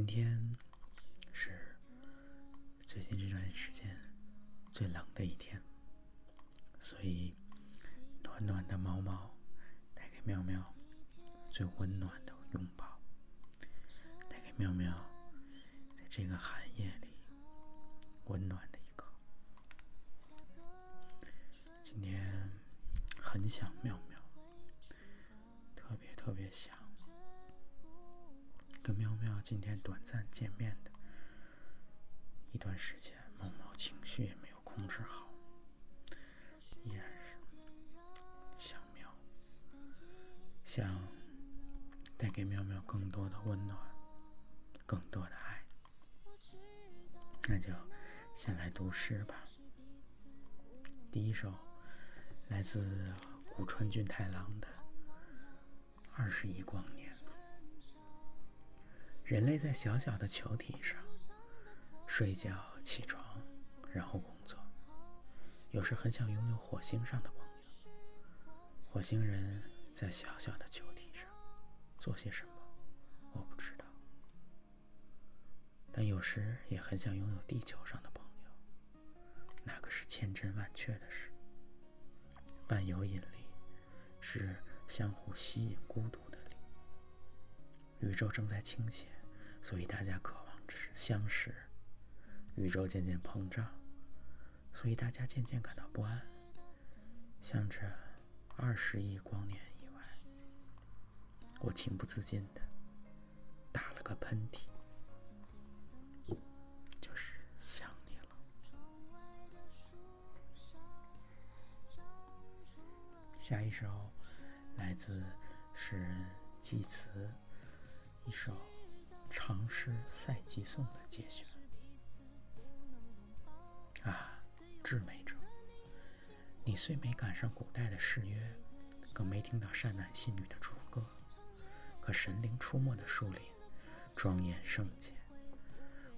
今天是最近这段时间最冷的一天，所以暖暖的毛毛带给妙妙最温暖的拥抱，带给妙妙在这个寒夜里温暖的一刻。今天很想妙妙，特别特别想。跟喵喵今天短暂见面的一段时间，猫猫情绪也没有控制好，依然是想喵，想带给喵喵更多的温暖，更多的爱。那就先来读诗吧。第一首来自古川俊太郎的《二十亿光年》。人类在小小的球体上睡觉、起床，然后工作。有时很想拥有火星上的朋友。火星人在小小的球体上做些什么，我不知道。但有时也很想拥有地球上的朋友。那可是千真万确的事。万有引力，是相互吸引孤独的力。宇宙正在倾斜。所以大家渴望只是相识，宇宙渐渐膨胀，所以大家渐渐感到不安。向着二十亿光年以外，我情不自禁的打了个喷嚏，就是想你了。下一首来自诗人季慈，一首。长诗赛季颂的节选啊，至美者，你虽没赶上古代的誓约，更没听到善男信女的祝歌，可神灵出没的树林，庄严圣洁，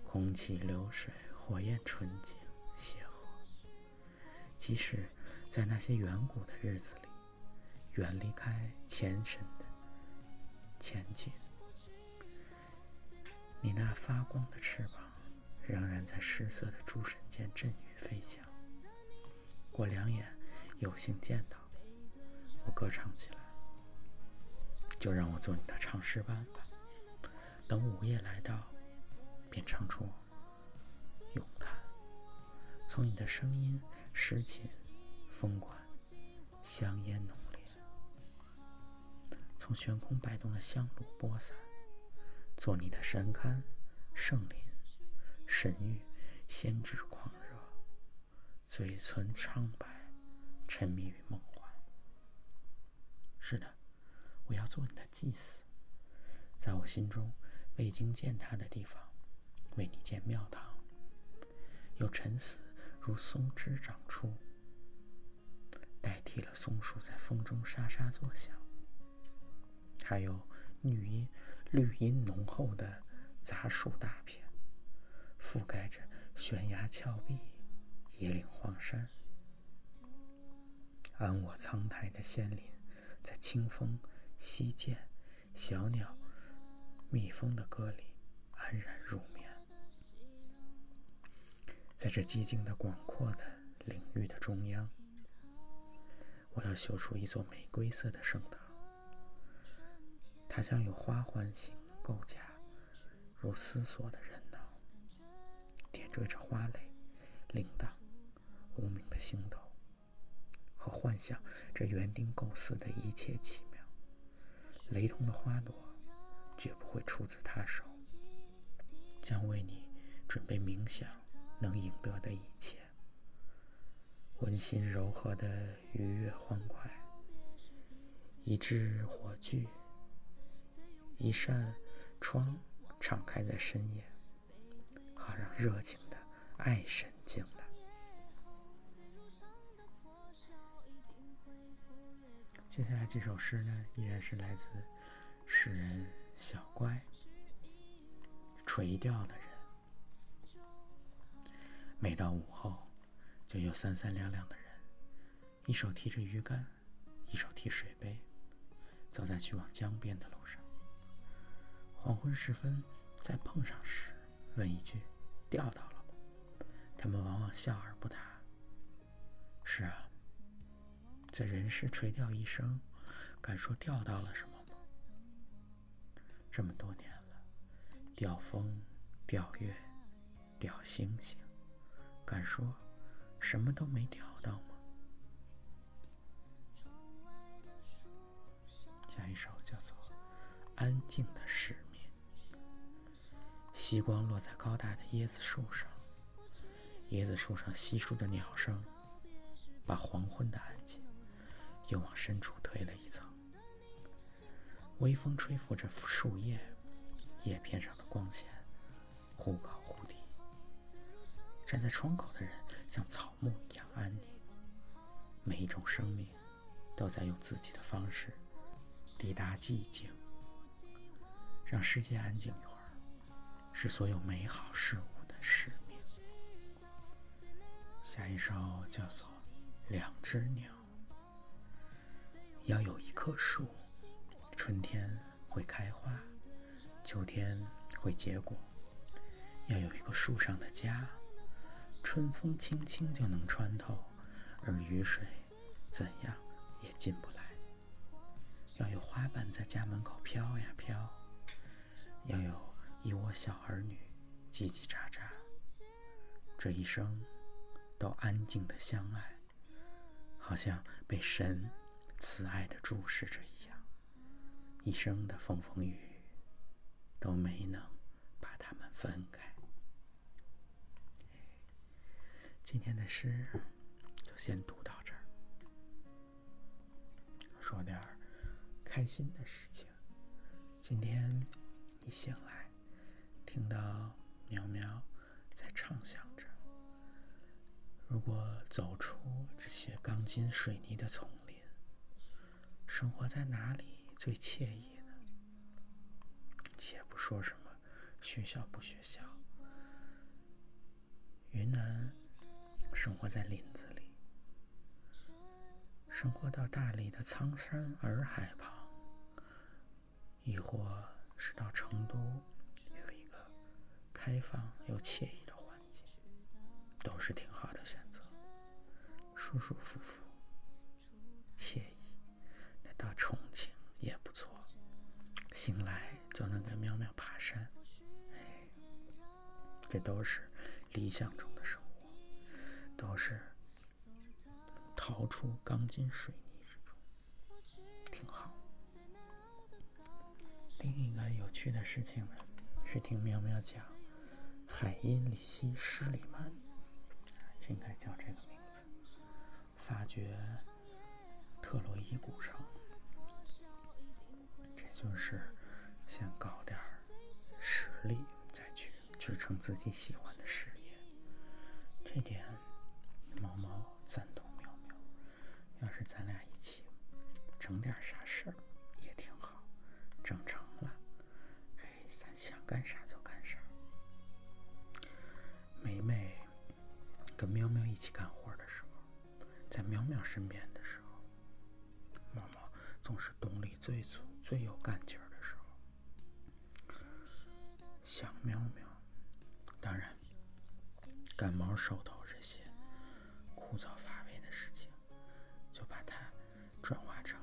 空气流水，火焰纯净协和。即使在那些远古的日子里，远离开前身的前进。你那发光的翅膀，仍然在失色的诸神间振羽飞翔。我两眼有幸见到，我歌唱起来。就让我做你的唱诗班吧。等午夜来到，便唱出咏叹。从你的声音诗情风管，香烟浓烈。从悬空摆动的香炉播散。做你的神龛、圣灵、神域、先知狂热，嘴唇苍白，沉迷于梦幻。是的，我要做你的祭司，在我心中未经践踏的地方，为你建庙堂。有沉思如松枝长出，代替了松树在风中沙沙作响。还有绿荫。绿荫浓厚的杂树大片，覆盖着悬崖峭壁、野岭荒山。安我苍苔的仙林，在清风、溪涧、小鸟、蜜蜂的歌里安然入眠。在这寂静的、广阔的领域的中央，我要修出一座玫瑰色的圣堂。它将有花环形构架，如思索的人脑，点缀着花蕾、铃铛、无名的星斗，和幻想这园丁构思的一切奇妙。雷同的花朵，绝不会出自他手，将为你准备冥想能赢得的一切，温馨柔和的愉悦欢快，一支火炬。一扇窗敞开在深夜，好让热情的爱神进来。接下来这首诗呢，依然是来自诗人小乖。垂钓的人，每到午后，就有三三两两的人，一手提着鱼竿，一手提水杯，走在去往江边的路上。黄昏时分再碰上时，问一句：“钓到了吗？”他们往往笑而不答。是啊，在人世垂钓一生，敢说钓到了什么吗？这么多年了，钓风、钓月、钓星星，敢说什么都没钓到吗？下一首叫做《安静的使命》。夕光落在高大的椰子树上，椰子树上稀疏的鸟声，把黄昏的安静又往深处推了一层。微风吹拂着树叶，叶片上的光线忽高忽低。站在窗口的人像草木一样安宁。每一种生命都在用自己的方式。抵达寂静，让世界安静，是所有美好事物的使命。下一首叫做《两只鸟》。要有一棵树，春天会开花，秋天会结果。要有一个树上的家，春风轻轻就能穿透，而雨水怎样也进不来。要有花瓣在家门口飘呀飘，要有一窝小儿女叽叽喳喳，这一生都安静的相爱，好像被神慈爱的注视着一样，一生的风风雨雨都没能把他们分开。今天的诗就先读到这儿，说点儿。开心的事情。今天一醒来，听到苗苗在畅想着：如果走出这些钢筋水泥的丛林，生活在哪里最惬意呢？且不说什么学校不学校，云南生活在林子里，生活到大理的苍山洱海旁。亦或是到成都，开放又惬意的环境，都是挺好的选择，舒舒服服，惬意。那到重庆也不错，醒来就能跟喵喵爬山，哎，这都是理想中的生活，都是逃出钢筋水泥之中，挺好。另一个有趣的事情呢，是听喵喵讲，海因里希·施里曼，应该叫这个名字，发掘特洛伊古城，这就是先搞点实力，再去支撑自己喜欢的事业。这点毛毛赞同喵喵，要是咱俩一起整点啥事儿，跟喵喵一起干活的时候，在喵喵身边的时候，猫猫总是动力最足、最有干劲儿的时候。想喵喵，当然，感冒、手头这些枯燥乏味的事情，就把它转化成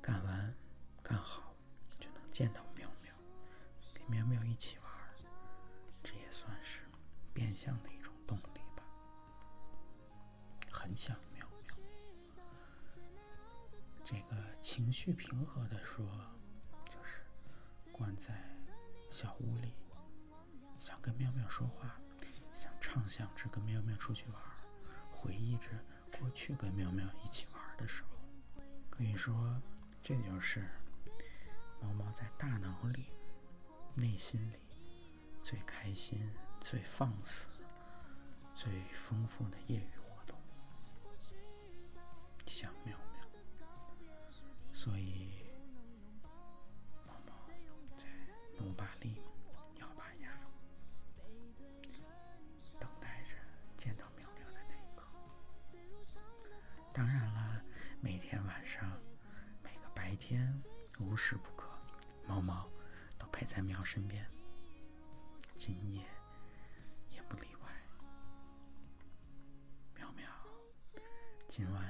干完、干好就能见到。喵喵一起玩，这也算是变相的想喵喵。这个情绪平和的说，就是关在小屋里，想跟喵喵说话，想畅想着跟喵喵出去玩，回忆着过去跟喵喵一起玩的时候。可以说，这就是猫猫在大脑里。内心里最开心、最放肆、最丰富的业余，想喵喵。所以，猫猫在努把力、咬把牙，等待着见到喵喵的那一刻。当然了，每天晚上、每个白天，无时不刻，猫猫。陪在喵身边，今夜也不例外。喵喵，今晚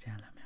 好吃的大餐哟。猫猫等着直播，一会儿见了没？